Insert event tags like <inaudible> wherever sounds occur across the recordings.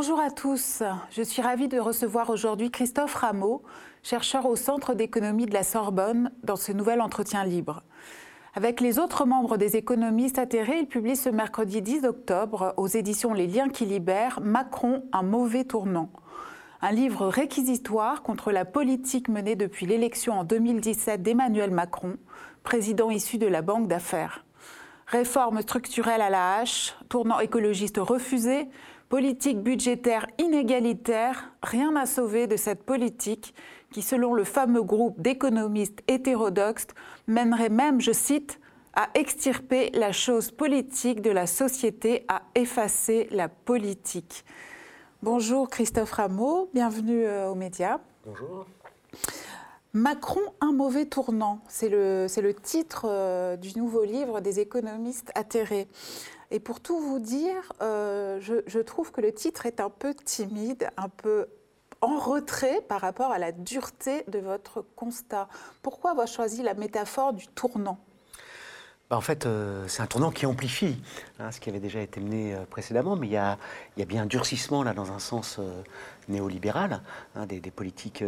Bonjour à tous. Je suis ravie de recevoir aujourd'hui Christophe Rameau, chercheur au Centre d'économie de la Sorbonne, dans ce nouvel entretien libre. Avec les autres membres des économistes atterrés, il publie ce mercredi 10 octobre aux éditions Les Liens qui libèrent Macron, un mauvais tournant. Un livre réquisitoire contre la politique menée depuis l'élection en 2017 d'Emmanuel Macron, président issu de la banque d'affaires. Réforme structurelle à la hache, tournant écologiste refusé, politique budgétaire inégalitaire, rien à sauver de cette politique qui, selon le fameux groupe d'économistes hétérodoxes, mènerait même, je cite, à extirper la chose politique de la société, à effacer la politique. Bonjour Christophe Rameau, bienvenue euh, aux médias. Bonjour. Macron, un mauvais tournant, c'est le, le, titre euh, du nouveau livre des économistes atterrés. Et pour tout vous dire, euh, je, trouve que le titre est un peu timide, un peu en retrait par rapport à la dureté de votre constat. Pourquoi avoir choisi la métaphore du tournant? Bah, en fait, euh, c'est un tournant qui amplifie hein, ce qui avait déjà été mené euh, précédemment, mais il y, a, bien un durcissement là dans un sens néolibéral hein, des, politiques,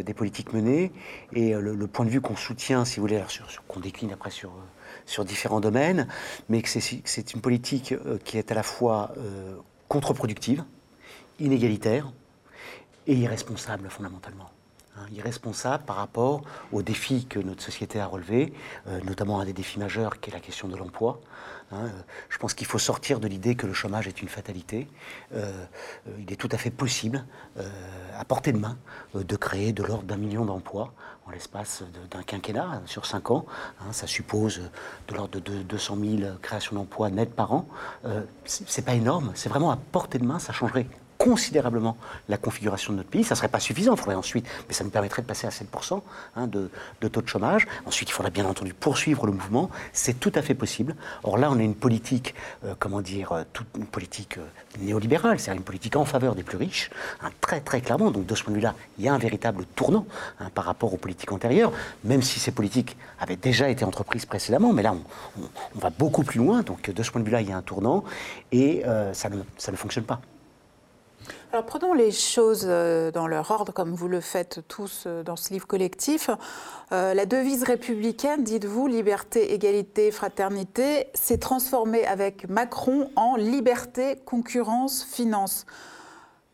menées, et le, point de vue qu'on soutient, si vous voulez, qu'on décline après sur différents domaines, mais que c'est une politique euh, qui est à la fois euh, contre-productive, inégalitaire et irresponsable fondamentalement. Hein, irresponsable par rapport aux défis que notre société a relevés, euh, notamment un des défis majeurs qui est la question de l'emploi. Hein. je pense qu'il faut sortir de l'idée que le chômage est une fatalité. il est tout à fait possible, à portée de main, de créer de l'ordre d'un million d'emplois l'espace d'un quinquennat sur cinq ans. Hein, ça suppose de l'ordre de 200 000 créations d'emplois nettes par an. Euh, c'est pas énorme, c'est vraiment à portée de main, ça changerait considérablement la configuration de notre pays. Ça ne serait pas suffisant, il faudrait ensuite, mais ça nous permettrait de passer à 7% hein, de, taux de chômage. Ensuite, il faudrait bien entendu poursuivre le mouvement. C'est tout à fait possible. Or là, on a une politique, euh, comment dire, euh, une politique euh, néolibérale, c'est-à-dire une politique en faveur des plus riches, hein, très très clairement. Donc de ce point de vue-là, il y a un véritable tournant hein, par rapport aux politiques antérieures, même si ces politiques avaient déjà été entreprises précédemment. Mais là, on, va beaucoup plus loin. Donc de ce point de vue-là, il y a un tournant et ne, ça ne fonctionne pas. Alors prenons les choses euh, dans leur ordre, comme vous le faites tous euh, dans ce livre collectif. Euh, la devise républicaine, dites-vous, liberté, égalité, fraternité, s'est transformée avec Macron en liberté, concurrence, finance.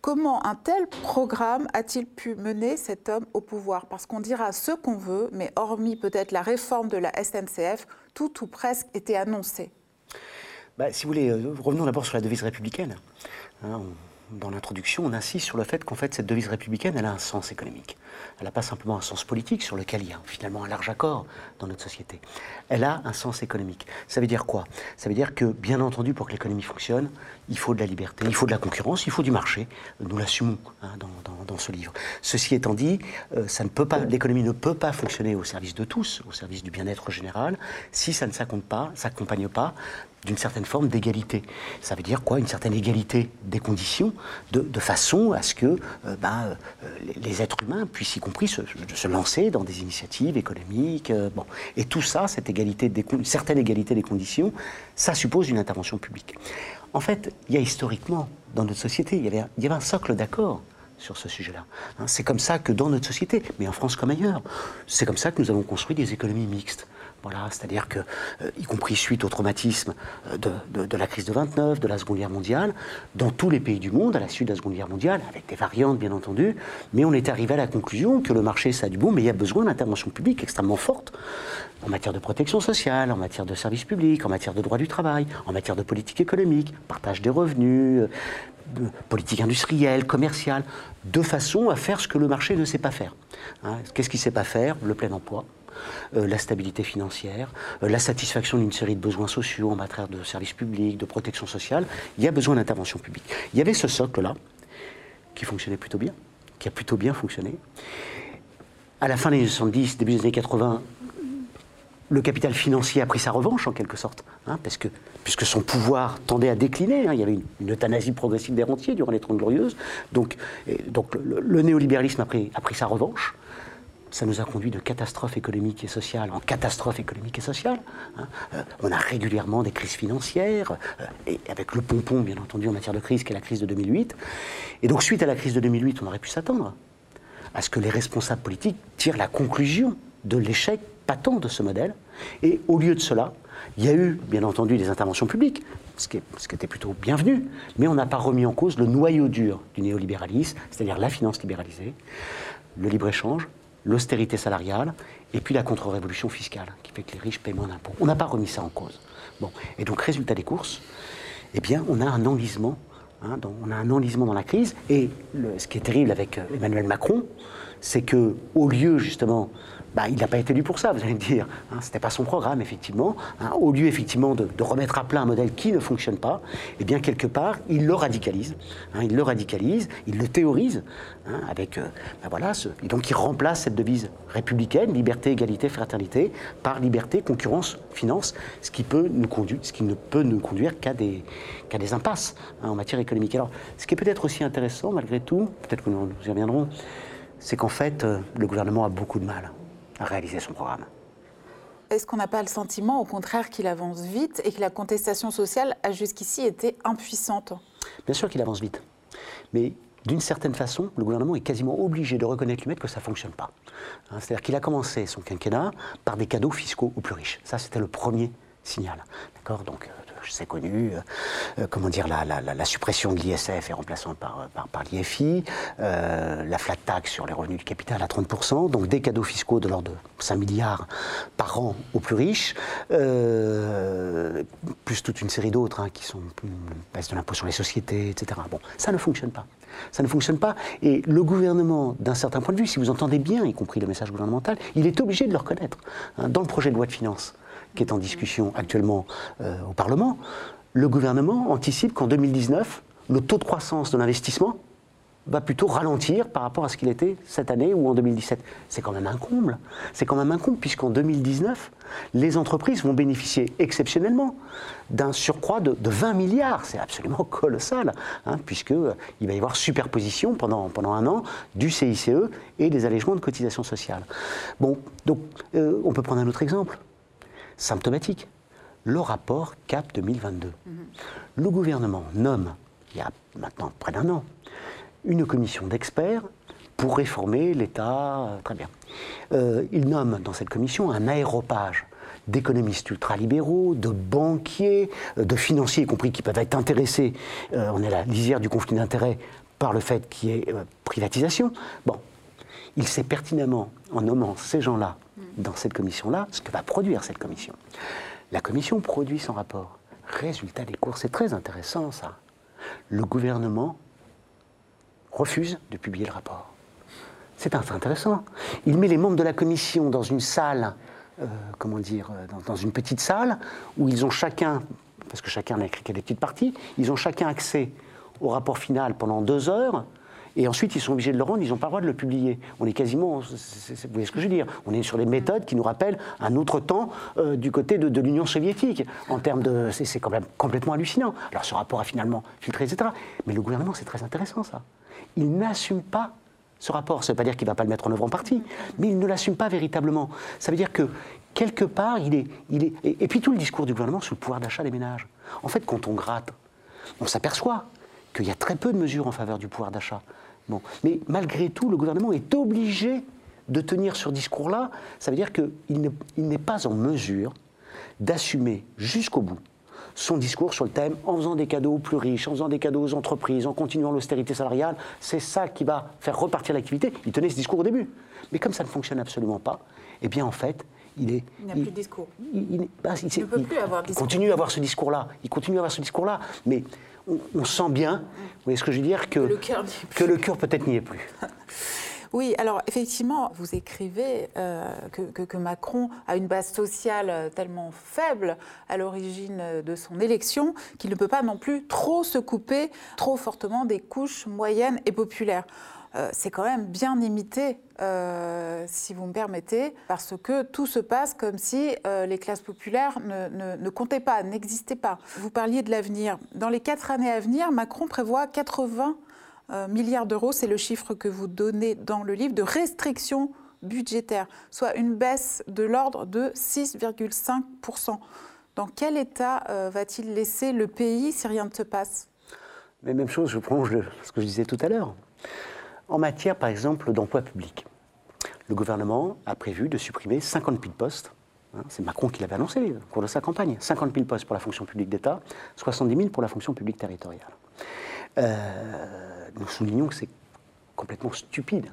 Comment un tel programme a-t-il pu mener cet homme au pouvoir? Parce qu'on dira ce qu'on veut, mais hormis peut-être la réforme de la SNCF, tout ou presque était annoncé. Bah, si vous voulez, revenons d'abord sur la devise républicaine. Hein, dans l'introduction, on insiste sur le fait qu'en fait, cette devise républicaine, elle a un sens économique. Elle n'a pas simplement un sens politique sur lequel il y a finalement un large accord dans notre société. Elle a un sens économique. Ça veut dire quoi? Ça veut dire que, bien entendu, pour que l'économie fonctionne, il faut de la liberté, il faut de la concurrence, il faut du marché. Nous l'assumons hein, dans, dans, ce livre. Ceci étant dit, euh, l'économie ne peut pas fonctionner au service de tous, au service du bien-être général, si ça ne s'accompagne pas d'une certaine forme d'égalité. Ça veut dire quoi Une certaine égalité des conditions, de, façon à ce que euh, ben, euh, les, êtres humains puissent y compris se, lancer dans des initiatives économiques. Euh, bon. Et tout ça, cette égalité des, certaine égalité des conditions, ça suppose une intervention publique. En fait, il y a historiquement, dans notre société, il y avait, il y avait un socle d'accord sur ce sujet-là. Hein, c'est comme ça que dans notre société, mais en France comme ailleurs, c'est comme ça que nous avons construit des économies mixtes. C'est-à-dire que, euh, y compris suite au traumatisme euh, de, la crise de 29, de la Seconde Guerre mondiale, dans tous les pays du monde, à la suite de la Seconde Guerre mondiale, avec des variantes bien entendu, mais on est arrivé à la conclusion que le marché ça a du bon, mais il y a besoin d'intervention publique extrêmement forte en matière de protection sociale, en matière de services publics, en matière de droit du travail, en matière de politique économique, partage des revenus, euh, politique industrielle, commerciale, de façon à faire ce que le marché ne sait pas faire. Hein, qu'est-ce qu'il ne sait pas faire? Le plein emploi, euh, la stabilité financière, euh, la satisfaction d'une série de besoins sociaux en matière de services publics, de protection sociale, il y a besoin d'intervention publique. Il y avait ce socle-là, qui fonctionnait plutôt bien, qui a plutôt bien fonctionné. À la fin des années 70, début des années 80, le capital financier a pris sa revanche en quelque sorte, hein, parce que, puisque son pouvoir tendait à décliner. Hein, il y avait une, euthanasie progressive des rentiers durant les Trente Glorieuses. Donc, donc le, néolibéralisme a pris, a pris sa revanche ça nous a conduit de catastrophe économique et sociale en catastrophe économique et sociale. Hein. Euh, on a régulièrement des crises financières, euh, et avec le pompon, bien entendu, en matière de crise, qui est la crise de 2008. Et donc, suite à la crise de 2008, on aurait pu s'attendre à ce que les responsables politiques tirent la conclusion de l'échec patent de ce modèle. Et au lieu de cela, il y a eu, bien entendu, des interventions publiques, ce qui, était plutôt bienvenu, mais on n'a pas remis en cause le noyau dur du néolibéralisme, c'est-à-dire la finance libéralisée, le libre-échange, l'austérité salariale, et puis la contre-révolution fiscale, qui fait que les riches paient moins d'impôts. On n'a pas remis ça en cause. Bon. Et donc, résultat des courses, eh bien, on a un enlisement, hein, on a un enlisement dans la crise, et ce qui est terrible avec euh, Emmanuel Macron, c'est que au lieu justement bah, il n'a pas été élu pour ça, vous allez me dire. Hein, Ce n'était pas son programme, effectivement. Hein. au lieu, effectivement, de, remettre à plat un modèle qui ne fonctionne pas, eh bien, quelque part, il le radicalise. Hein, il le radicalise, il le théorise, avec, euh, bah, voilà, et donc il remplace cette devise républicaine, liberté, égalité, fraternité, par liberté, concurrence, finance, ce qui, peut nous conduire, ce qui ne peut nous conduire qu'à des, des impasses en matière économique. Alors, ce qui est peut-être aussi intéressant, malgré tout, peut-être que nous y reviendrons, c'est qu'en fait, euh, le gouvernement a beaucoup de mal réaliser son programme. Est-ce qu'on n'a pas le sentiment, au contraire, qu'il avance vite et que la contestation sociale a jusqu'ici été impuissante? Bien sûr qu'il avance vite. Mais d'une certaine façon, le gouvernement est quasiment obligé de reconnaître lui-même que ça ne fonctionne pas. Hein, c'est-à-dire qu'il a commencé son quinquennat par des cadeaux fiscaux aux plus riches. Ça, c'était le premier signal. D'accord? Donc, euh, c'est connu, euh, euh, comment dire, la, suppression de l'ISF est remplaçant par, par, l'IFI, euh, la flat tax sur les revenus du capital à 30%, donc des cadeaux fiscaux de l'ordre de 5 milliards par an aux plus riches, plus toute une série d'autres hein, qui sont baisse de l'impôt sur les sociétés, etc. Bon, ça ne fonctionne pas. Ça ne fonctionne pas. Et le gouvernement, d'un certain point de vue, si vous entendez bien, y compris le message gouvernemental, il est obligé de le reconnaître. Hein, dans le projet de loi de finances, qui est en discussion actuellement euh, au Parlement, le gouvernement anticipe qu'en 2019, le taux de croissance de l'investissement va plutôt ralentir par rapport à ce qu'il était cette année ou en 2017. C'est quand même un comble. C'est quand même un comble, puisqu'en 2019, les entreprises vont bénéficier exceptionnellement d'un surcroît de, 20 milliards. C'est absolument <laughs> colossal, hein, puisqu'il euh, va y avoir superposition pendant, un an du CICE et des allègements de cotisations sociales. Bon, donc euh, on peut prendre un autre exemple symptomatique. Le rapport CAP 2022. Mhm. Le gouvernement nomme, il y a maintenant près d'un an, une commission d'experts pour réformer l'État. Euh, très bien. Euh, il nomme dans cette commission un aéropage d'économistes ultralibéraux, de banquiers, euh, de financiers, y compris qui peuvent être intéressés, on est à la lisière du conflit d'intérêts par le fait qu'il y ait privatisation. Bon, il sait pertinemment, en nommant ces gens-là dans cette commission-là, ce que va produire cette commission. La commission produit son rapport. Résultat des cours, c'est très intéressant ça. Le gouvernement refuse de publier le rapport. C'est intéressant. Il met les membres de la commission dans une salle, euh, comment dire, euh, dans, une petite salle où ils ont chacun, parce que chacun n'a écrit qu'à des petites parties, ils ont chacun accès au rapport final pendant deux heures et ensuite, ils sont obligés de le rendre, ils n'ont pas le droit de le publier. On est quasiment, vous voyez ce que je veux dire On est sur des méthodes qui nous rappellent un autre temps euh, du côté de, l'Union soviétique. En termes de, c'est quand même complètement hallucinant. Alors ce rapport a finalement filtré, etc. Mais le gouvernement, c'est très intéressant ça. Il n'assume pas ce rapport. Ça ne veut pas dire qu'il ne va pas le mettre en œuvre en partie, mais il ne l'assume pas véritablement. Ça veut dire que quelque part, il est, il est. Et, puis tout le discours du gouvernement sur le pouvoir d'achat des ménages. En fait, quand on gratte, on s'aperçoit qu'il y a très peu de mesures en faveur du pouvoir d'achat. Bon. Mais malgré tout, le gouvernement est obligé de tenir ce discours-là. Ça veut dire qu'il n'est pas en mesure d'assumer jusqu'au bout son discours sur le thème en faisant des cadeaux aux plus riches, en faisant des cadeaux aux entreprises, en continuant l'austérité salariale. C'est ça qui va faire repartir l'activité. Il tenait ce discours au début. Mais comme ça ne fonctionne absolument pas, eh bien en fait, il est. Il n'a plus de discours. Il, bah, ne peut plus avoir de discours. continue à avoir ce discours-là. Il continue à avoir ce discours-là. Mais on, sent bien, vous voyez ce que je veux dire, que, que le cœur peut-être n'y est plus. <laughs> Oui, alors effectivement, vous écrivez euh, que, Macron a une base sociale tellement faible à l'origine de son élection qu'il ne peut pas non plus trop se couper trop fortement des couches moyennes et populaires. Euh, c'est quand même bien imité, euh, si vous me permettez, parce que tout se passe comme si euh, les classes populaires ne, comptaient pas, n'existaient pas. Vous parliez de l'avenir. Dans les quatre années à venir, Macron prévoit 80 milliards d'euros, c'est le chiffre que vous donnez dans le livre, de restrictions budgétaire, soit une baisse de l'ordre de 6,5%. Dans quel état va-t-il laisser le pays si rien ne se passe? Mais même chose, je prolonge ce que je disais tout à l'heure. En matière, par exemple, d'emploi public, le gouvernement a prévu de supprimer 50 000 postes. Hein, c'est Macron qui l'avait annoncé au cours de sa campagne. 50 000 postes pour la fonction publique d'État, 70 000 pour la fonction publique territoriale. Euh, nous soulignons que c'est complètement stupide.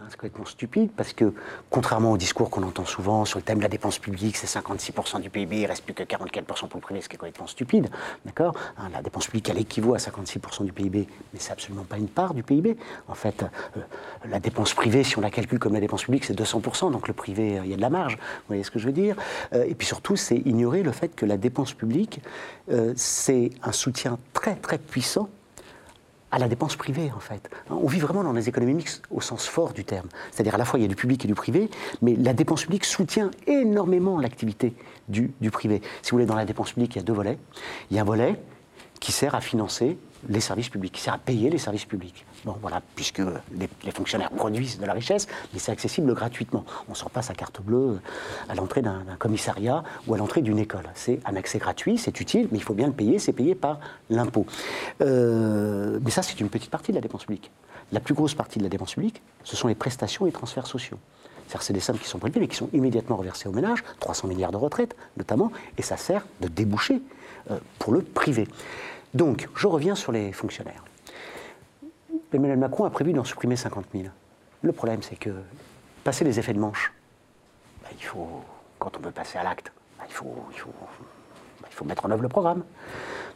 Hein, c'est complètement stupide parce que, contrairement au discours qu'on entend souvent sur le thème de la dépense publique, c'est 56% du PIB, il ne reste plus que 44% pour le privé, ce qui est complètement stupide. D'accord hein, La dépense publique, elle équivaut à 56% du PIB, mais c'est absolument pas une part du PIB. En fait, euh, la dépense privée, si on la calcule comme la dépense publique, c'est 200%, donc le privé, euh, il y a de la marge. Vous voyez ce que je veux dire Et puis surtout, c'est ignorer le fait que la dépense publique, c'est un soutien très très puissant à la dépense privée, en fait. On vit vraiment dans les économies mixtes au sens fort du terme. C'est-à-dire à la fois il y a du public et du privé, mais la dépense publique soutient énormément l'activité du, du, privé. Si vous voulez, dans la dépense publique, il y a deux volets. Il y a un volet qui sert à financer les services publics, sert à payer les services publics. Bon, voilà, puisque les, fonctionnaires produisent de la richesse, mais c'est accessible gratuitement. On ne sort pas sa carte bleue à l'entrée d'un commissariat ou à l'entrée d'une école. C'est un accès gratuit, c'est utile, mais il faut bien le payer, c'est payé par l'impôt. Euh, mais ça, c'est une petite partie de la dépense publique. La plus grosse partie de la dépense publique, ce sont les prestations et transferts sociaux. C'est-à-dire c'est des sommes qui sont prélevées, mais qui sont immédiatement reversées aux ménages, 300 milliards de retraites notamment, et ça sert de débouché euh, pour le privé. Donc, je reviens sur les fonctionnaires. Emmanuel Macron a prévu d'en supprimer 50 000. Le problème, c'est que, passer les effets de manche, bah, il faut, quand on veut passer à l'acte, bah, il, faut, bah, il, faut, mettre en œuvre le programme.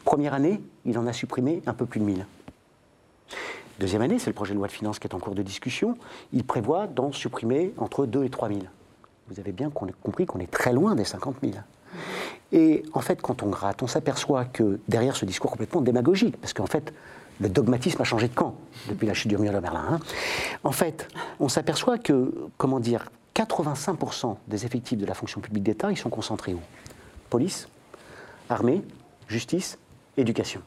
Première année, il en a supprimé un peu plus de 1000. Deuxième année, c'est le projet de loi de finances qui est en cours de discussion. Il prévoit d'en supprimer entre 2 et 3 000. Vous avez bien compris qu'on est très loin des 50 000. Et en fait, quand on gratte, on s'aperçoit que derrière ce discours complètement démagogique, parce qu'en fait, le dogmatisme a changé de camp depuis la chute du mur de Berlin. Hein. En fait, on s'aperçoit que, comment dire, 85% des effectifs de la fonction publique d'État, ils sont concentrés où? Police, armée, justice, éducation.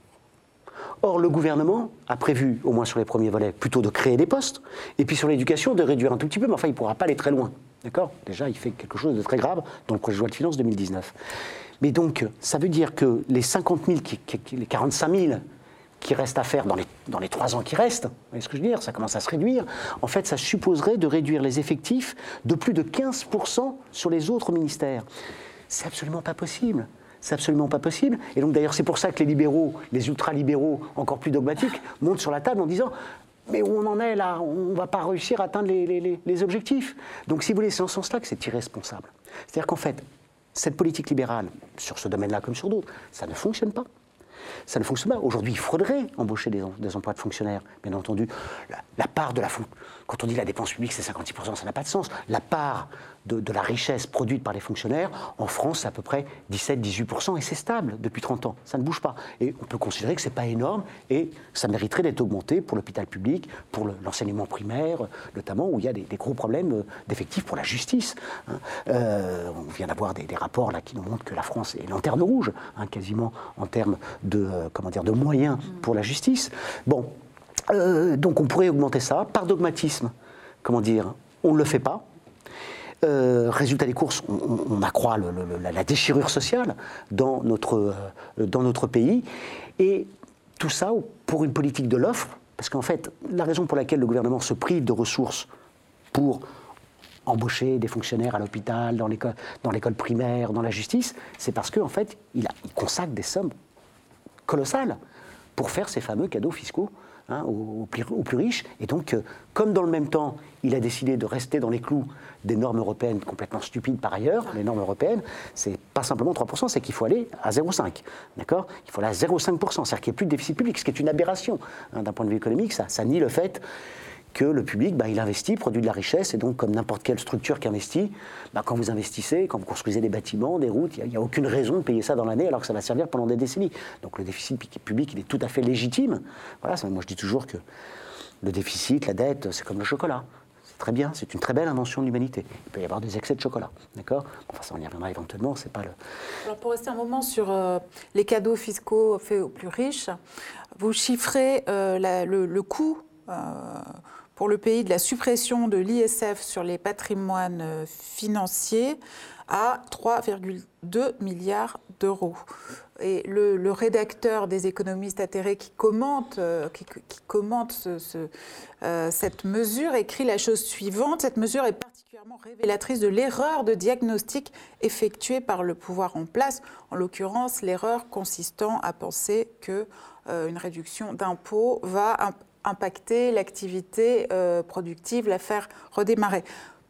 Or, le gouvernement a prévu, au moins sur les premiers volets, plutôt de créer des postes, et puis sur l'éducation, de réduire un tout petit peu, mais enfin, il ne pourra pas aller très loin. D'accord? Déjà, il fait quelque chose de très grave dans le projet de loi de finances 2019. Mais donc, ça veut dire que les 50 000, les 45 000 qui restent à faire dans les, dans les trois ans qui restent, vous voyez ce que je veux dire Ça commence à se réduire. En fait, ça supposerait de réduire les effectifs de plus de 15% sur les autres ministères. C'est absolument pas possible. C'est absolument pas possible. Et donc d'ailleurs, c'est pour ça que les libéraux, les ultra-libéraux, encore plus dogmatiques, montent sur la table en disant mais où on en est là? On ne va pas réussir à atteindre les, les, les objectifs. Donc si vous voulez, c'est en ce sens-là que c'est irresponsable. C'est-à-dire qu'en fait, cette politique libérale, sur ce domaine-là comme sur d'autres, ça ne fonctionne pas. Ça ne fonctionne pas. Aujourd'hui, il faudrait embaucher des, emplois de fonctionnaires, bien entendu. La, part de la quand on dit la dépense publique, c'est 56%, ça n'a pas de sens. La part de, la richesse produite par les fonctionnaires, en France, c'est à peu près 17-18%, et c'est stable depuis 30 ans. Ça ne bouge pas. Et on peut considérer que ce n'est pas énorme, et ça mériterait d'être augmenté pour l'hôpital public, pour l'enseignement primaire, notamment, où il y a des, gros problèmes euh, d'effectifs pour la justice. Hein. Euh, on vient d'avoir des, rapports là, qui nous montrent que la France est lanterne rouge, hein, quasiment en termes de, euh, comment dire, de moyens pour la justice. Bon, donc on pourrait augmenter ça par dogmatisme. Comment dire On ne le fait pas. Euh, résultat des courses, on, accroît la, déchirure sociale dans notre, euh, dans notre pays. Et tout ça pour une politique de l'offre, parce qu'en fait, la raison pour laquelle le gouvernement se prive de ressources pour embaucher des fonctionnaires à l'hôpital, dans l'école primaire, dans la justice, c'est parce qu'en fait, il, il consacre des sommes colossales pour faire ces fameux cadeaux fiscaux Hein, aux, plus, riches. Et donc, euh, comme dans le même temps, il a décidé de rester dans les clous des normes européennes complètement stupides par ailleurs, les normes européennes, c'est pas simplement 3%, c'est qu'il faut aller à 0,5. D'accord? Il faut aller à 0,5%, c'est-à-dire qu'il n'y ait plus de déficit public, ce qui est une aberration. Hein, d'un point de vue économique, ça nie le fait que le public, bah, il investit, produit de la richesse, et donc comme n'importe quelle structure qui investit, bah, quand vous investissez, quand vous construisez des bâtiments, des routes, il n'y a, aucune raison de payer ça dans l'année alors que ça va servir pendant des décennies. Donc le déficit public, il est tout à fait légitime. Voilà, moi je dis toujours que le déficit, la dette, c'est comme le chocolat. C'est très bien, c'est une très belle invention de l'humanité. Il peut y avoir des excès de chocolat, d'accord? Enfin, ça on y reviendra éventuellement, c'est pas le... Alors pour rester un moment sur euh, les cadeaux fiscaux faits aux plus riches, vous chiffrez euh, le, coût... Euh, pour le pays de la suppression de l'ISF sur les patrimoines euh, financiers à 3,2 milliards d'euros. Et le, rédacteur des économistes atterrés qui commente, euh, qui, commente euh, cette mesure écrit la chose suivante. Cette mesure est particulièrement révélatrice de l'erreur de diagnostic effectuée par le pouvoir en place, en l'occurrence l'erreur consistant à penser que une réduction d'impôts va impacter l'activité productive, la faire redémarrer.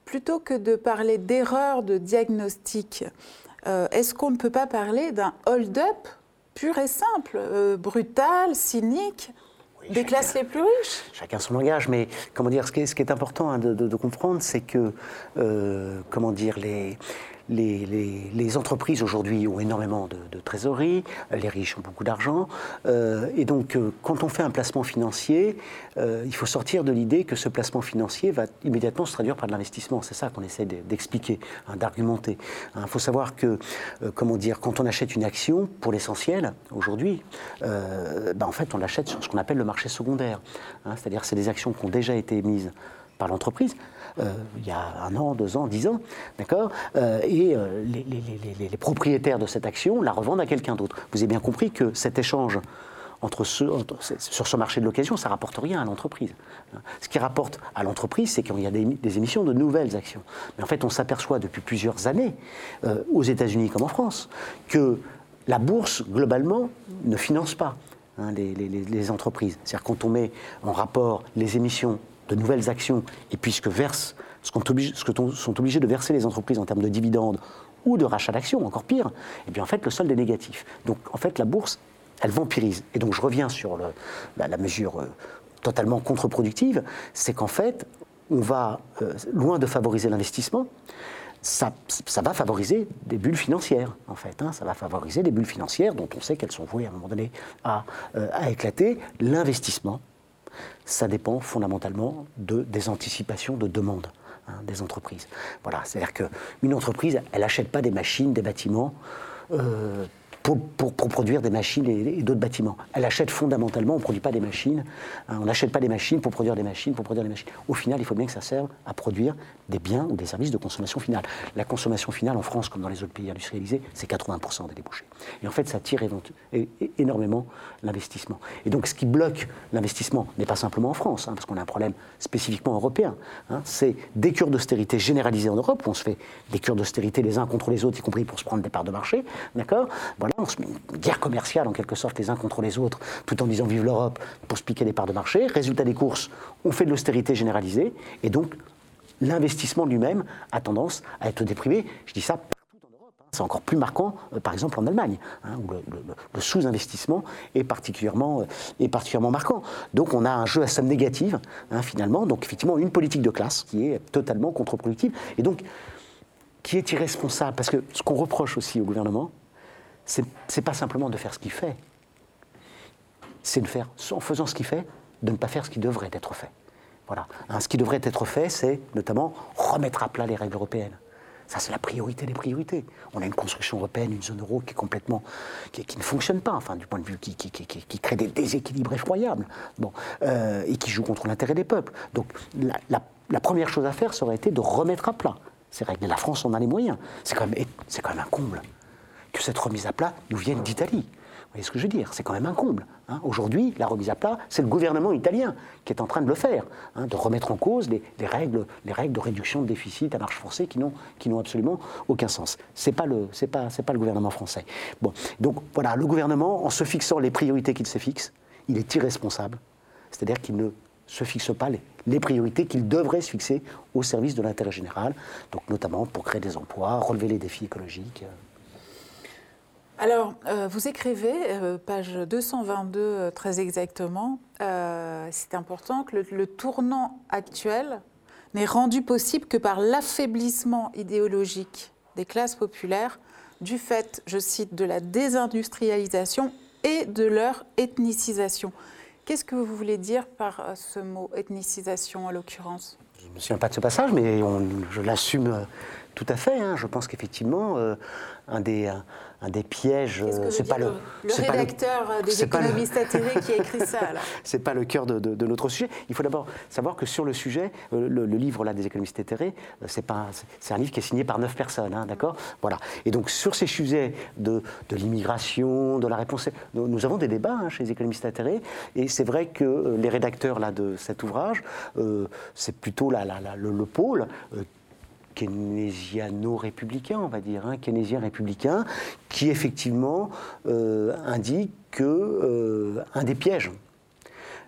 Plutôt que de parler d'erreur de diagnostic, euh, est-ce qu'on ne peut pas parler d'un hold-up pur et simple, euh, brutal, cynique des classes les plus riches? Chacun son langage, mais comment dire, ce qui est, important hein, de, comprendre, c'est que, euh, comment dire, les, les, entreprises aujourd'hui ont énormément de, trésorerie, les riches ont beaucoup d'argent, euh, et donc euh, quand on fait un placement financier, euh, il faut sortir de l'idée que ce placement financier va immédiatement se traduire par de l'investissement. C'est ça qu'on essaie d'expliquer, hein, d'argumenter. Il hein, faut savoir que, comment dire, quand on achète une action, pour l'essentiel, aujourd'hui, ben, en fait, on l'achète sur ce qu'on appelle le marché secondaire. Hein, c'est-à-dire c'est des actions qui ont déjà été émises par l'entreprise, il y a un an, deux ans, dix ans, d'accord euh, Et euh, les, propriétaires de cette action la revendent à quelqu'un d'autre. Vous avez bien compris que cet échange sur ce marché de l'occasion, ça rapporte rien à l'entreprise. Ce qui rapporte à l'entreprise, c'est qu'il y a des, émissions de nouvelles actions. Mais en fait, on s'aperçoit depuis plusieurs années, aux États-Unis comme en France, que la bourse, globalement, ne finance pas hein, les, les, entreprises. C'est-à-dire quand on met en rapport les émissions de nouvelles actions, et puisque ce, que sont obligés de verser les entreprises en termes de dividendes ou de rachat d'actions, encore pire, et bien en fait le solde est négatif. Donc en fait la bourse, elle vampirise. Et donc je reviens sur la, mesure euh, totalement contre-productive, c'est qu'en fait on va, euh, loin de favoriser l'investissement, ça, va favoriser des bulles financières, en fait. Hein. ça va favoriser des bulles financières dont on sait qu'elles sont vouées à un moment donné à, euh, à éclater. L'investissement, ça dépend fondamentalement de, des anticipations de demande hein, des entreprises. Voilà, c'est-à-dire qu'une entreprise, elle n'achète pas des machines, des bâtiments. Euh, pour, produire des machines et, d'autres bâtiments. Elle achète fondamentalement, on ne produit pas des machines, hein, on n'achète pas des machines pour produire des machines, pour produire des machines. Au final, il faut bien que ça serve à produire des biens ou des services de consommation finale. La consommation finale en France, comme dans les autres pays industrialisés, c'est 80% des débouchés. Et en fait, ça tire énormément l'investissement. Et donc, ce qui bloque l'investissement n'est pas simplement en France, hein, parce qu'on a un problème spécifiquement européen. Hein, c'est des cures d'austérité généralisées en Europe, où on se fait des cures d'austérité les uns contre les autres, y compris pour se prendre des parts de marché. D'accord Voilà on se met une guerre commerciale en quelque sorte les uns contre les autres, tout en disant vive l'Europe pour se piquer des parts de marché. Résultat des courses, on fait de l'austérité généralisée et donc l'investissement lui-même a tendance à être déprimé. Je dis ça partout en Europe. Hein. C'est encore plus marquant, euh, par exemple, en Allemagne, hein, où le, sous-investissement est particulièrement, euh, est particulièrement marquant. Donc on a un jeu à somme négative, hein, finalement. Donc effectivement, une politique de classe qui est totalement contre-productive. Et donc, qui est irresponsable Parce que ce qu'on reproche aussi au gouvernement, c'est n'est pas simplement de faire ce qu'il fait, c'est de faire, en faisant ce qu'il fait, de ne pas faire ce qui devrait être fait. Voilà. Hein, ce qui devrait être fait, c'est notamment remettre à plat les règles européennes. Ça, c'est la priorité des priorités. On a une construction européenne, une zone euro qui est complètement, qui, ne fonctionne pas, enfin, du point de vue qui, qui crée des déséquilibres effroyables, euh, et qui joue contre l'intérêt des peuples. Donc, la, première chose à faire, ça aurait été de remettre à plat ces règles. Et la France en a les moyens. C'est c'est quand même un comble que cette remise à plat nous vienne d'Italie. Voyez ce que je veux dire C'est quand même un comble. Hein. Aujourd'hui, la remise à plat, c'est le gouvernement italien qui est en train de le faire, hein, de remettre en cause les, règles, les règles de réduction de déficit à marche forcée qui n'ont absolument aucun sens. Ce n'est pas, le, gouvernement français. Donc voilà, le gouvernement, en se fixant les priorités qu'il se fixe, il est irresponsable. C'est-à-dire qu'il ne se fixe pas les, priorités qu'il devrait se fixer au service de l'intérêt général, notamment pour créer des emplois, relever les défis écologiques. Alors, euh, vous écrivez, euh, page 222 euh, très exactement, c'est important que le, tournant actuel n'est rendu possible que par l'affaiblissement idéologique des classes populaires du fait, je cite, de la désindustrialisation et de leur ethnicisation. Qu'est-ce que vous voulez dire par ce mot ethnicisation en l'occurrence? Je ne me souviens pas de ce passage, mais je l'assume tout à fait. Hein. Je pense qu'effectivement, un des, des pièges. Euh, c'est pas le, le rédacteur des économistes atterrés qui a écrit ça. <laughs> c'est pas le cœur de, notre sujet. Il faut d'abord savoir que sur le sujet, euh, le, livre là des économistes atterrés, euh, c'est pas, c'est un livre qui est signé par neuf personnes, hein, d'accord? Voilà. Et donc sur ces sujets de, de l'immigration, de la réponse, nous, avons des débats hein, chez les économistes atterrés, et c'est vrai que les rédacteurs là de cet ouvrage, c'est plutôt la, le, le, pôle keynésiano-républicain, on va dire, hein, keynésien républicain, qui effectivement euh, indique que euh, un des pièges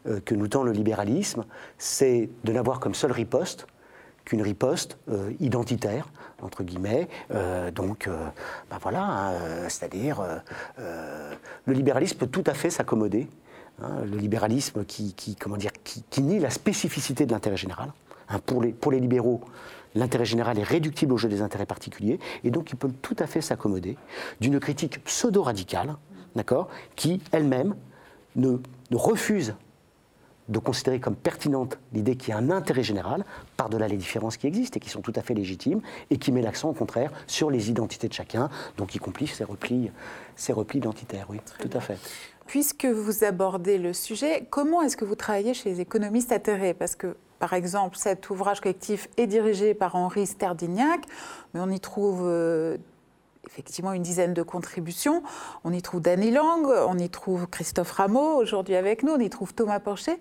euh, que nous tend le libéralisme, c'est de n'avoir comme seule riposte qu'une riposte identitaire, entre guillemets. donc, ben voilà, hein, c'est-à-dire, le libéralisme peut tout à fait s'accommoder. Hein, le libéralisme qui, comment dire, qui, nie la spécificité de l'intérêt général. pour, les, pour les libéraux, l'intérêt général est réductible au jeu des intérêts particuliers, et donc ils peuvent tout à fait s'accommoder d'une critique pseudo-radicale, d'accord, qui elle-même ne, refuse de considérer comme pertinente l'idée qu'il y a un intérêt général, par-delà les différences qui existent et qui sont tout à fait légitimes, et qui met l'accent au contraire sur les identités de chacun, donc y compris ces replis, ces replis identitaires, oui, tout à fait. Puisque vous abordez le sujet, comment est-ce que vous travaillez chez les économistes atterrés? Parce que par exemple, cet ouvrage collectif est dirigé par Henri Sterdignac, mais on y trouve euh, effectivement une dizaine de contributions. On y trouve Danny Lang, on y trouve Christophe Rameau aujourd'hui avec nous, on y trouve Thomas Porcher.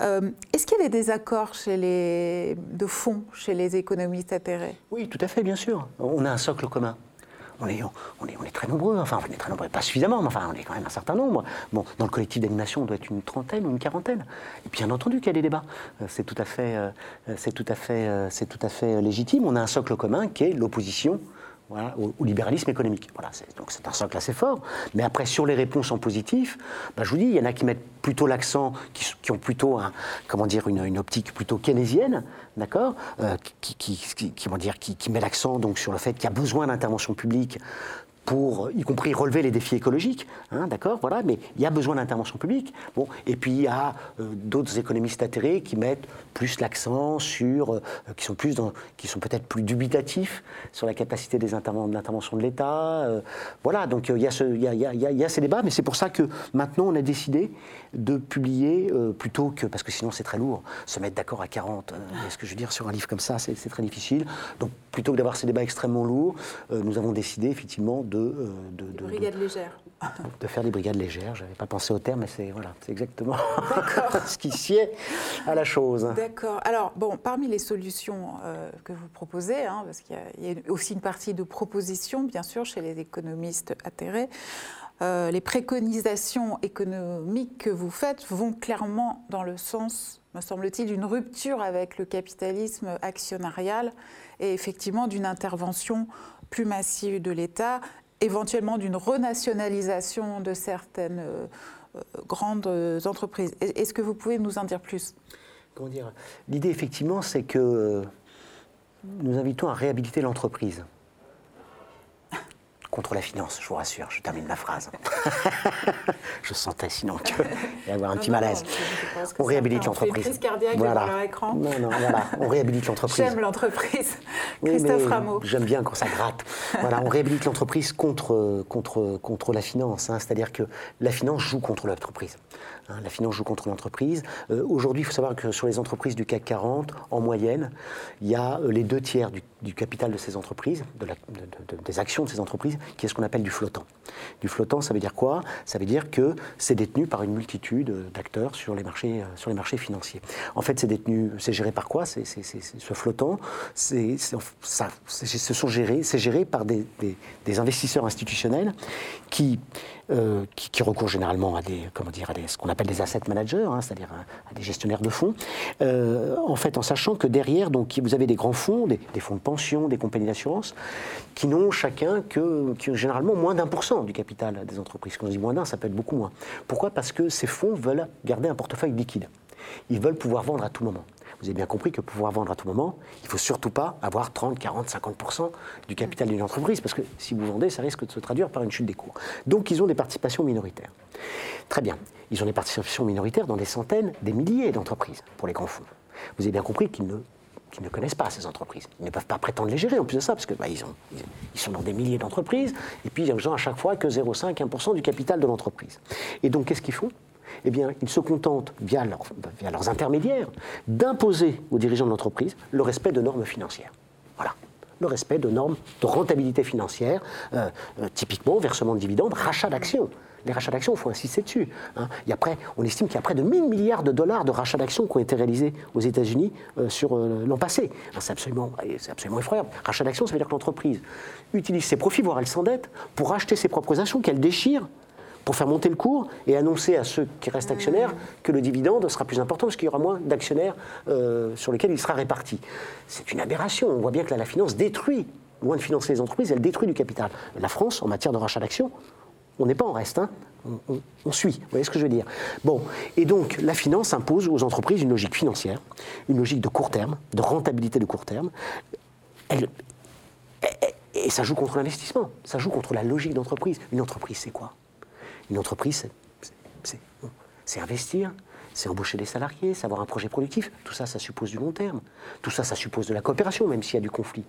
Euh, est-ce qu'il y a des désaccords de fond chez les économistes atterrés? Oui, tout à fait, bien sûr. On a un socle commun on est, on, est, très nombreux, enfin on est très nombreux, pas suffisamment, mais enfin on est quand même un certain nombre. Bon, dans le collectif d'animation, on doit être une trentaine ou une quarantaine. Et bien entendu qu'il y a des débats. Euh, c'est tout à fait, euh, c'est tout à fait, euh, c'est tout à fait légitime. On a un socle commun qui est l'opposition au, libéralisme économique. Voilà, donc c'est un socle assez fort. Mais après, sur les réponses en positif, bah, je vous dis, il y en a qui mettent plutôt l'accent, qui, ont plutôt un, comment dire, une, optique plutôt keynésienne, d'accord, euh, qui, qui, dire, qui, met l'accent donc sur le fait qu'il y a besoin d'intervention publique pour, y compris relever les défis écologiques, hein, d'accord, voilà, mais il y a besoin d'intervention publique. Bon, et puis il y a euh, d'autres économistes atterrés qui mettent plus l'accent sur, euh, qui sont plus qui sont peut-être plus dubitatifs sur la capacité des d'intervention de l'État. Euh, voilà, donc il y, a il, y a, ces débats, mais c'est pour ça que maintenant on a décidé de publier plutôt que, parce que sinon c'est très lourd, se mettre d'accord à 40, ce que je veux dire, sur un livre comme ça, c'est très difficile. Donc plutôt que d'avoir ces débats extrêmement lourds, nous avons décidé effectivement de euh, de, de, brigades légères. <laughs> De faire des brigades légères. Je n'avais pas pensé au terme, mais c'est voilà, exactement <laughs> ce qui sied à la chose. D'accord. Alors, bon, parmi les solutions euh, que vous proposez, hein, parce qu'il y, a aussi une partie de propositions, bien sûr, chez les économistes atterrés, euh, les préconisations économiques que vous faites vont clairement dans le sens, me semble-t-il, d'une rupture avec le capitalisme actionnarial et effectivement d'une intervention plus massive de l'État éventuellement d'une renationalisation de certaines euh, euh, grandes entreprises. Est-ce que vous pouvez nous en dire plus? Comment dire? L'idée, effectivement, c'est que euh, nous invitons à réhabiliter l'entreprise contre la finance, je vous rassure, je termine ma phrase. <laughs> je sentais sinon qu'il y avoir un petit malaise. on réhabilite l'entreprise. Une crise cardiaque voilà. leur écran. Non, non, voilà, on réhabilite l'entreprise. J'aime l'entreprise. <laughs> Christophe Rameau. J'aime bien quand ça gratte. voilà, on réhabilite l'entreprise contre, contre, contre la finance. Hein. C'est-à-dire que la finance joue contre l'entreprise. Hein. la finance joue contre l'entreprise. Euh, aujourd'hui, il faut savoir que sur les entreprises du CAC 40, en moyenne, il y a euh, les deux tiers du, capital de ces entreprises, de des actions de ces entreprises, qui est ce qu'on appelle du flottant. Du flottant, ça veut dire quoi? Ça veut dire que c'est détenu par une multitude d'acteurs sur les marchés, euh, sur les marchés financiers. En fait, c'est détenu, c'est géré par quoi? C'est, Ce flottant, c'est, géré par des investisseurs institutionnels qui euh, qui, recourent généralement à des, comment dire, à ce qu'on appelle des asset managers, hein, c'est-à-dire à, des gestionnaires de fonds. Euh, en fait, en sachant que derrière, donc, vous avez des grands fonds, des, fonds de pension, des compagnies d'assurance, qui n'ont chacun que, généralement moins d'un pour cent du capital des entreprises. Quand on dit moins d'un, ça peut être beaucoup moins. Pourquoi? Parce que ces fonds veulent garder un portefeuille liquide. Ils veulent pouvoir vendre à tout moment. Vous avez bien compris que pour pouvoir vendre à tout moment, il ne faut surtout pas avoir 30, 40, 50% du capital d'une entreprise, parce que si vous vendez, ça risque de se traduire par une chute des cours. Donc ils ont des participations minoritaires. Très bien, ils ont des participations minoritaires dans des centaines, des milliers d'entreprises pour les grands fonds. Vous avez bien compris qu'ils ne connaissent pas, ces entreprises. Ils ne peuvent pas prétendre les gérer en plus de ça, parce qu'ils bah, ils sont dans des milliers d'entreprises, et puis ils ont à chaque fois que 0,5-1% du capital de l'entreprise. Et donc, qu'est-ce qu'ils font? Eh bien, ils se contentent, via, leurs intermédiaires, d'imposer aux dirigeants de l'entreprise le respect de normes financières. Voilà le respect de normes de rentabilité financière, euh, euh, typiquement versement de dividendes, rachat d'actions. Les rachats d'actions, il faut insister dessus. Hein. On estime qu'il y a près de 1000 milliards de dollars de rachats d'actions qui ont été réalisés aux États-Unis euh, sur l'an passé. c'est absolument, absolument effroyable. Rachat d'actions, ça veut dire que l'entreprise utilise ses profits, voire elle s'endette, pour acheter ses propres actions qu'elle déchire pour faire monter le cours et annoncer à ceux qui restent actionnaires que le dividende sera plus important parce qu'il y aura moins d'actionnaires euh, sur lesquels il sera réparti. C'est une aberration. On voit bien que la finance détruit, loin de financer les entreprises, elle détruit du capital. La France, en matière de rachat d'actions, on n'est pas en reste. Hein. On, suit. Vous voyez ce que je veux dire? Bon, et donc la finance impose aux entreprises une logique financière, une logique de court terme, de rentabilité de court terme. et ça joue contre l'investissement, ça joue contre la logique d'entreprise. Une entreprise, c'est quoi? Une entreprise, c'est investir, c'est embaucher des salariés, c'est avoir un projet productif. Tout ça, ça suppose du long terme. Tout ça, ça suppose de la coopération, même s'il y a du conflit.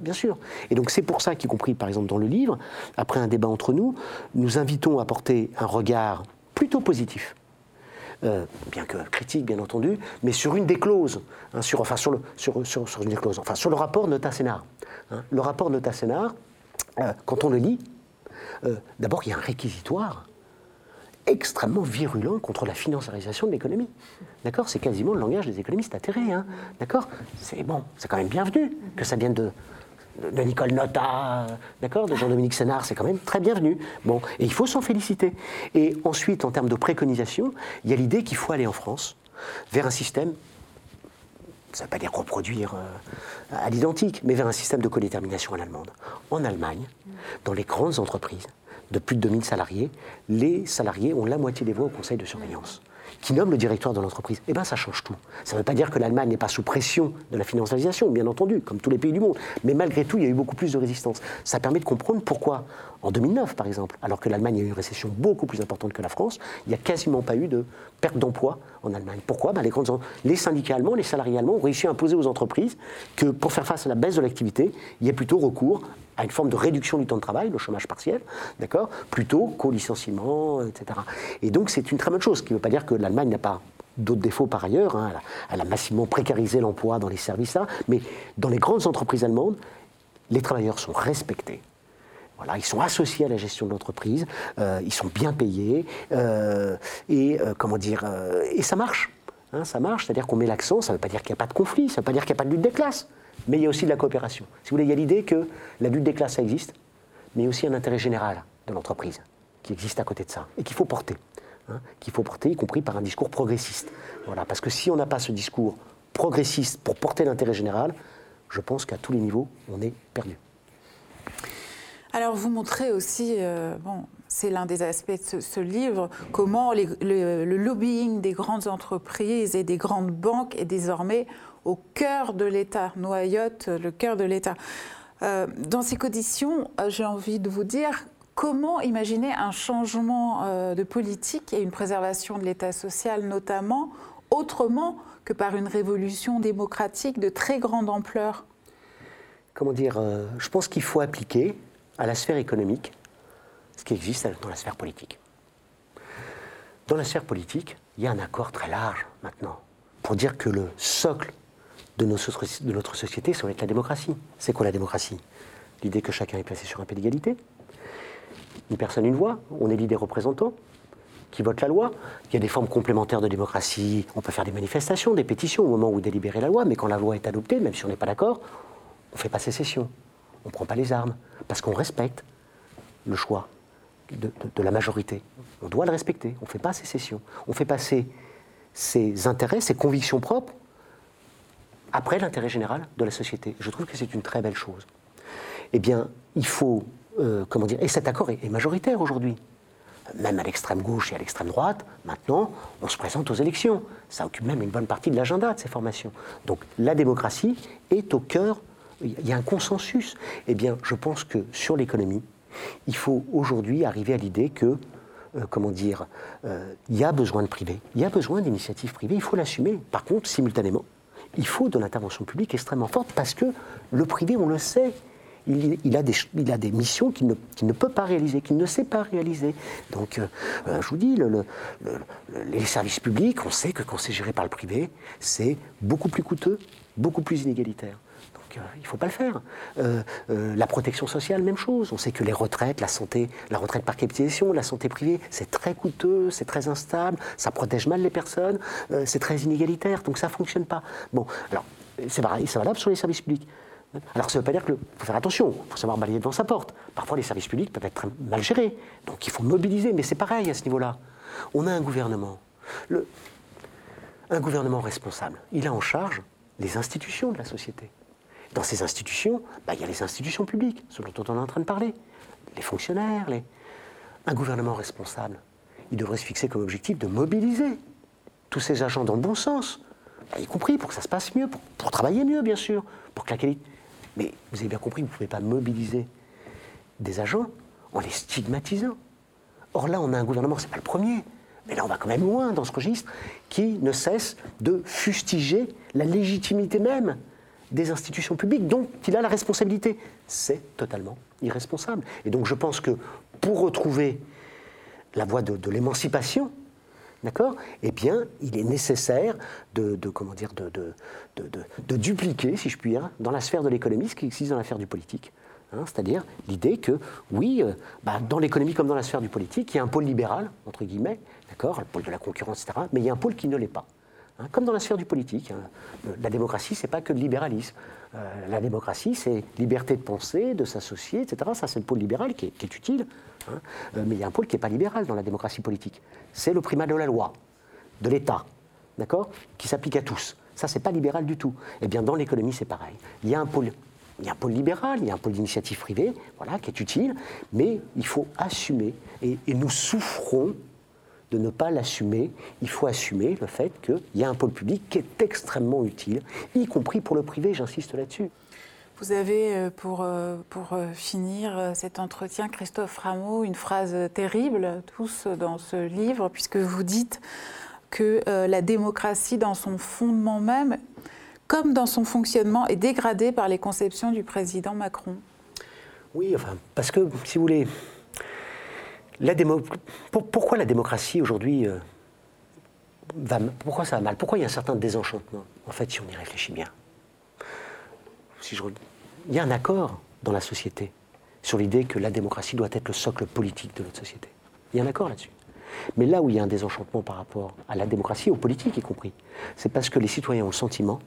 Bien sûr. Et donc c'est pour ça qu'y compris par exemple dans le livre, après un débat entre nous, nous invitons à porter un regard plutôt positif. Euh, bien que critique bien entendu, mais sur une des clauses, hein, sur, enfin sur, le, sur, sur, une des clauses, enfin sur le rapport Nota-Sénard. Hein. le rapport Nota-Sénard, euh, quand on le lit, euh, d'abord il y a un réquisitoire extrêmement virulent contre la financiarisation de l'économie. D'accord? C'est quasiment le langage des économistes atterrés. Hein D'accord? C'est bon, c'est quand même bienvenu que ça vienne de, de Nicole Nota, d'accord, de Jean-Dominique Sénard, c'est quand même très bienvenu. Bon, et il faut s'en féliciter. Et ensuite, en termes de préconisation, il y a l'idée qu'il faut aller en France vers un système, ça ne veut pas dire reproduire euh, à l'identique, mais vers un système de codétermination à l'allemande. En Allemagne, dans les grandes entreprises, de plus de 2000 salariés, les salariés ont la moitié des voix au conseil de surveillance qui nomme le directoire de l'entreprise. Eh bien, ça change tout. Ça ne veut pas dire que l'Allemagne n'est pas sous pression de la financiarisation, bien entendu, comme tous les pays du monde. Mais malgré tout, il y a eu beaucoup plus de résistance. Ça permet de comprendre pourquoi, en 2009, par exemple, alors que l'Allemagne a eu une récession beaucoup plus importante que la France, il n'y a quasiment pas eu de perte d'emploi en Allemagne. Pourquoi ben, les, syndicats allemands, les salariés allemands ont réussi à imposer aux entreprises que pour faire face à la baisse de l'activité, il y a plutôt recours à une forme de réduction du temps de travail, le chômage partiel, d'accord, plutôt qu'au licenciement, etc. Et donc c'est une très bonne chose, ce qui ne veut pas dire que l'Allemagne n'a pas d'autres défauts par ailleurs, hein. elle, a, massivement précarisé l'emploi dans les services là, mais dans les grandes entreprises allemandes, les travailleurs sont respectés. Voilà, ils sont associés à la gestion de l'entreprise, euh, ils sont bien payés, euh, et euh, comment dire, et ça marche. Hein, ça marche, c'est-à-dire qu'on met l'accent, ça ne veut pas dire qu'il n'y a pas de conflit, ça ne veut pas dire qu'il n'y a pas de lutte des classes mais il y a aussi de la coopération. Si vous voulez, il y a l'idée que la lutte des classes, ça existe, mais il y a aussi un intérêt général de l'entreprise qui existe à côté de ça et qu'il faut porter. Hein, qu'il faut porter, y compris par un discours progressiste. Voilà, parce que si on n'a pas ce discours progressiste pour porter l'intérêt général, je pense qu'à tous les niveaux, on est perdu. Alors, vous montrez aussi, euh, bon, c'est l'un des aspects de ce, livre, comment le, lobbying des grandes entreprises et des grandes banques est désormais au cœur de l'État, noyote le cœur de l'État. Euh, dans ces conditions, euh, j'ai envie de vous dire comment imaginer un changement de politique et une préservation de l'État social notamment, autrement que par une révolution démocratique de très grande ampleur? Comment dire Je pense qu'il faut appliquer à la sphère économique ce qui existe dans la sphère politique. Dans la sphère politique, il y a un accord très large maintenant pour dire que le socle de, notre société, ça va être la démocratie. C'est quoi la démocratie? L'idée que chacun est placé sur un pied d'égalité. Une personne, une voix. On élit des représentants qui votent la loi. Il y a des formes complémentaires de démocratie. On peut faire des manifestations, des pétitions au moment où délibérer la loi, mais quand la loi est adoptée, même si on n'est pas d'accord, on ne fait pas sécession. On ne prend pas les armes, parce qu'on respecte le choix de, la majorité. On doit le respecter. On ne fait pas sécession. On fait passer ses intérêts, ses convictions propres après l'intérêt général de la société. Je trouve que c'est une très belle chose. Eh bien, il faut, euh, comment dire, et cet accord est, majoritaire aujourd'hui. Même à l'extrême gauche et à l'extrême droite, maintenant, on se présente aux élections. Ça occupe même une bonne partie de l'agenda de ces formations. Donc la démocratie est au cœur, il y a un consensus. Eh bien, je pense que sur l'économie, il faut aujourd'hui arriver à l'idée que, euh, comment dire, euh, il y a besoin de privé, il y a besoin d'initiatives privées, il faut l'assumer. Par contre, simultanément, il faut de l'intervention publique extrêmement forte parce que le privé, on le sait, il, a, des, missions qu'il ne, peut pas réaliser, qu'il ne sait pas réaliser. Donc, euh, je vous dis, le, les services publics, on sait que quand c'est géré par le privé, c'est beaucoup plus coûteux, beaucoup plus inégalitaire. Donc, euh, il ne faut pas le faire. la protection sociale, même chose. On sait que les retraites, la santé, la retraite par capitalisation, la santé privée, c'est très coûteux, c'est très instable, ça protège mal les personnes, c'est très inégalitaire, donc ça ne fonctionne pas. Bon, alors, c'est valable sur les services publics. Alors ça ne veut pas dire qu'il faut faire attention, il faut savoir balayer devant sa porte. Parfois les services publics peuvent être mal gérés, donc il faut mobiliser, mais c'est pareil à ce niveau-là. On a un gouvernement, un gouvernement responsable, il a en charge les institutions de la société. Dans ces institutions, bah, il y a les institutions publiques, ce dont on est en train de parler, les fonctionnaires, les... un gouvernement responsable. Il devrait se fixer comme objectif de mobiliser tous ces agents dans le bon sens, bah, y compris pour que ça se passe mieux, pour, travailler mieux, bien sûr, pour que la qualité mais vous avez bien compris vous ne pouvez pas mobiliser des agents en les stigmatisant. Or là, on a un gouvernement, ce n'est pas le premier, mais là on va quand même loin dans ce registre, qui ne cesse de fustiger la légitimité même des institutions publiques dont il a la responsabilité. C'est totalement irresponsable. Et donc je pense que pour retrouver la voie de l'émancipation, D'accord Eh bien, il est nécessaire de, comment dire, de, dupliquer, si je puis dire, dans la sphère de l'économie ce qui existe dans la sphère du politique. Hein, c'est-à-dire l'idée que, oui, euh, bah, dans l'économie comme dans la sphère du politique, il y a un pôle libéral, entre guillemets, d'accord, le pôle de la concurrence, etc., mais il y a un pôle qui ne l'est pas. Hein, comme dans la sphère du politique. Hein. La démocratie, c'est pas que le libéralisme. Euh, la démocratie, c'est liberté de penser, de s'associer, etc. Ça, c'est le pôle libéral qui est, utile. Hein. Euh, mais il y a un pôle qui n'est pas libéral dans la démocratie politique. C'est le primat de la loi, de l'État, d'accord Qui s'applique à tous. Ça, c'est pas libéral du tout. Eh bien, dans l'économie, c'est pareil. Il y a un pôle. Il y a un pôle libéral, il y a un pôle d'initiative privée, voilà, qui est utile, mais il faut assumer, et nous souffrons de ne pas l'assumer. Il faut assumer le fait qu'il y a un pôle public qui est extrêmement utile, y compris pour le privé, j'insiste là-dessus. Vous avez, euh, pour, euh, pour euh, finir cet entretien, Christophe Rameau, une phrase terrible, tous dans ce livre, puisque vous dites que la démocratie, dans son fondement même, comme dans son fonctionnement, est dégradée par les conceptions du président Macron. Oui, enfin, parce que, si vous voulez, pourquoi la démocratie aujourd'hui euh, va Pourquoi ça va mal? Pourquoi il y a un certain désenchantement En fait, si on y réfléchit bien? Il y a un accord dans la société sur l'idée que la démocratie doit être le socle politique de notre société. Il y a un accord là-dessus. Mais là où il y a un désenchantement par rapport à la démocratie, aux politiques y compris, c'est parce que les citoyens ont le sentiment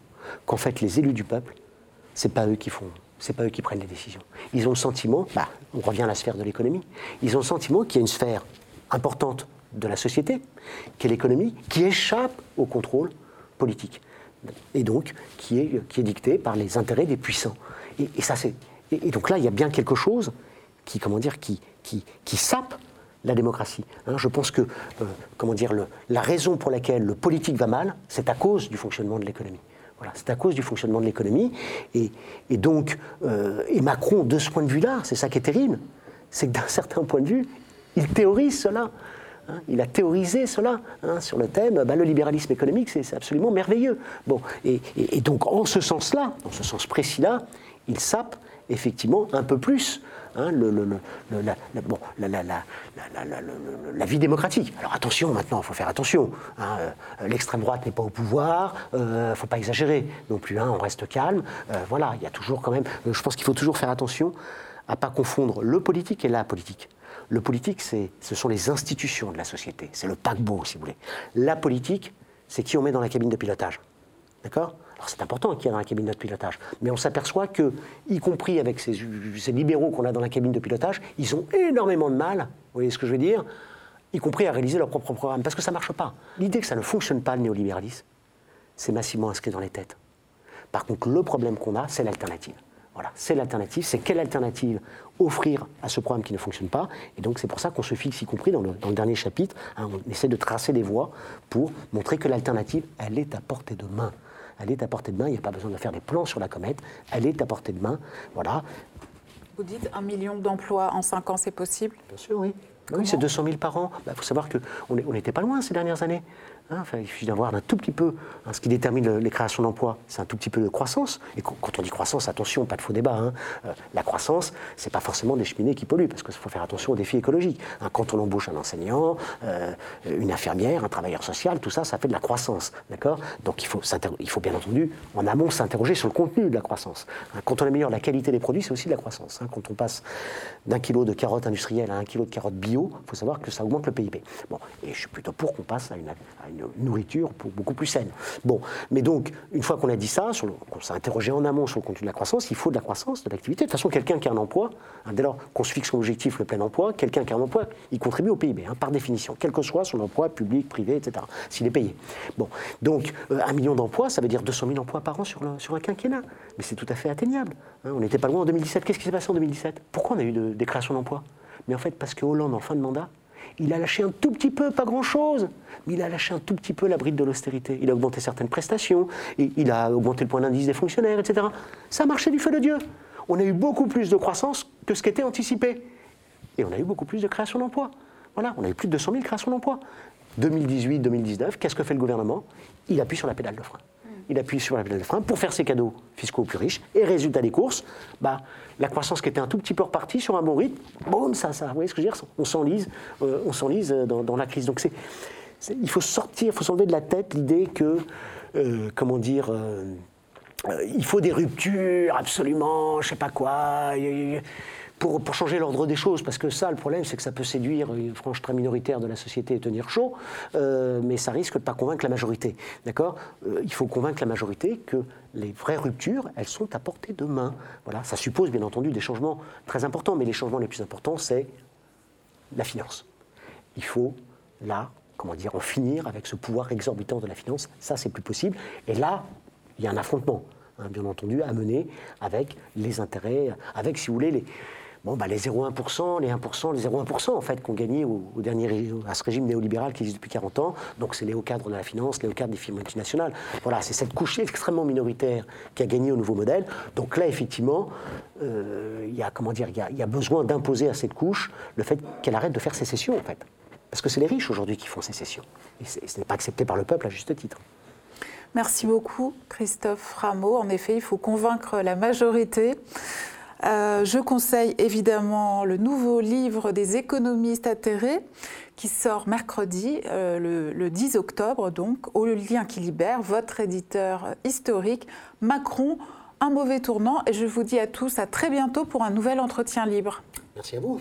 qu'en fait les élus du peuple, c'est pas eux qui font c'est pas eux qui prennent les décisions. Ils ont le sentiment, bah, on revient à la sphère de l'économie, ils ont le sentiment qu'il y a une sphère importante de la société, qui est l'économie, qui échappe au contrôle politique. Et donc, qui est, dictée par les intérêts des puissants. Et, ça, c'est. Et, donc là, il y a bien quelque chose qui, comment dire, qui, qui, qui sape la démocratie. Hein. je pense que, euh, comment dire, la raison pour laquelle le politique va mal, c'est à cause du fonctionnement de l'économie c'est à cause du fonctionnement de l'économie. Et, donc, euh, et Macron, de ce point de vue-là, c'est ça qui est terrible, c'est que d'un <laughs> certain point de vue, il théorise cela. Hein. il a théorisé cela hein, sur le thème, bah, le libéralisme économique, c'est absolument merveilleux. Bon, et, donc, en ce sens-là, en ce sens précis-là, il sape effectivement un peu plus la, vie démocratique. Alors attention maintenant, il faut faire attention. Hein, euh, l'extrême droite n'est pas au pouvoir, il euh, ne faut pas exagérer non plus, hein, on reste calme. Euh, voilà, il y a toujours quand même, je pense qu'il faut toujours faire attention à ne pas confondre le politique et la politique. Le politique, ce sont les institutions de la société, c'est le paquebot, si vous voulez. La politique, c'est qui on met dans la cabine de pilotage. D'accord? Alors c'est important qu'il y ait dans la cabine de pilotage, mais on s'aperçoit que, y compris avec ces, libéraux qu'on a dans la cabine de pilotage, ils ont énormément de mal, vous voyez ce que je veux dire, y compris à réaliser leur propre programme, parce que ça ne marche pas. L'idée que ça ne fonctionne pas, le néolibéralisme, c'est massivement inscrit dans les têtes. Par contre, le problème qu'on a, c'est l'alternative. Voilà, c'est l'alternative, c'est quelle alternative offrir à ce programme qui ne fonctionne pas. Et donc c'est pour ça qu'on se fixe, y compris dans le, dernier chapitre, hein, on essaie de tracer des voies pour montrer que l'alternative, elle est à portée de main elle est à portée de main, il n'y a pas besoin de faire des plans sur la comète, elle est à portée de main, voilà. Vous dites un million d'emplois en cinq ans, c'est possible? Bien sûr, oui. Oui, c'est 200 000 par an. Il bah, faut savoir qu'on n'était pas loin ces dernières années. Hein, il suffit d'avoir un tout petit peu, hein, ce qui détermine les créations d'emplois, c'est un tout petit peu de croissance. Et quand on dit croissance, attention, pas de faux débat. Hein. Euh, la croissance, c'est pas forcément des cheminées qui polluent, parce qu'il faut faire attention aux défis écologiques. quand on embauche un enseignant, euh, une infirmière, un travailleur social, tout ça, ça fait de la croissance, Donc il faut, il faut bien entendu, en amont, s'interroger sur le contenu de la croissance. quand on améliore la qualité des produits, c'est aussi de la croissance. Quand on passe d'un kilo de carottes industrielles à un kilo de carottes bio, il faut savoir que ça augmente le PIB. Bon, et je suis plutôt pour qu'on passe à une nourriture beaucoup plus saine. Bon, mais donc, une fois qu'on a dit ça, qu'on s'est interrogé en amont sur le contenu de la croissance, il faut de la croissance, de l'activité. De toute façon, quelqu'un qui a un emploi, hein, dès lors qu'on se fixe comme objectif le plein emploi, quelqu'un qui a un emploi, il contribue au PIB, hein, par définition, quel que soit son emploi, public, privé, etc., s'il est payé. Bon, donc, euh, un million d'emplois, ça veut dire 200 000 emplois par an sur, sur un quinquennat. Mais c'est tout à fait atteignable. Hein. on n'était pas loin en 2017. Qu'est-ce qui s'est passé en 2017 Pourquoi on a eu des créations d'emplois? Mais en fait, parce que Hollande, en fin de mandat, il a lâché un tout petit peu, pas grand-chose, mais il a lâché un tout petit peu la bride de l'austérité. Il a augmenté certaines prestations, il a augmenté le point d'indice des fonctionnaires, etc. Ça a marché du feu de Dieu. On a eu beaucoup plus de croissance que ce qui était anticipé. Et on a eu beaucoup plus de création d'emplois. Voilà, on a eu plus de 200 000 créations d'emplois. 2018-2019, qu'est-ce que fait le gouvernement? Il appuie sur la pédale de frein il appuie sur la pédale de frein pour faire ses cadeaux fiscaux aux plus riches. Et résultat des courses, bah, la croissance qui était un tout petit peu repartie sur un bon rythme, boum, ça, ça, vous voyez ce que je veux dire On s'enlise, euh, s'enlise dans, la crise. Donc il faut sortir, il faut s'enlever de la tête l'idée que, euh, comment dire, euh, il faut des ruptures absolument, je sais pas quoi pour, changer l'ordre des choses, parce que ça, le problème, c'est que ça peut séduire une frange très minoritaire de la société et tenir chaud, euh, mais ça risque de ne pas convaincre la majorité. D'accord? Euh, Il faut convaincre la majorité que les vraies ruptures, elles sont à portée de main. Voilà, ça suppose bien entendu des changements très importants, mais les changements les plus importants, c'est la finance. Il faut, là, comment dire, en finir avec ce pouvoir exorbitant de la finance. Ça, c'est plus possible. Et là, il y a un affrontement, hein, bien entendu, à mener avec les intérêts, avec, si vous voulez, les, Bon, bah, les 0,1%, les 1%, les 0,1% en fait qu'on gagnait au, dernier, à ce régime néolibéral qui existe depuis 40 ans. Donc c'est les hauts cadres de la finance, les hauts cadres des firmes multinationales. Voilà, c'est cette couche extrêmement minoritaire qui a gagné au nouveau modèle. Donc là, effectivement, euh, il y a comment dire, il y, a besoin d'imposer à cette couche le fait qu'elle arrête de faire sécession en fait, parce que c'est les riches aujourd'hui qui font sécession. Et ce n'est pas accepté par le peuple à juste titre. Merci beaucoup, Christophe Rameau. En effet, il faut convaincre la majorité. Euh, je conseille évidemment le nouveau livre des économistes atterrés qui sort mercredi, euh, le, 10 octobre, donc, au lien qui libère, votre éditeur historique, Macron, un mauvais tournant. Et je vous dis à tous à très bientôt pour un nouvel entretien libre. Merci à vous.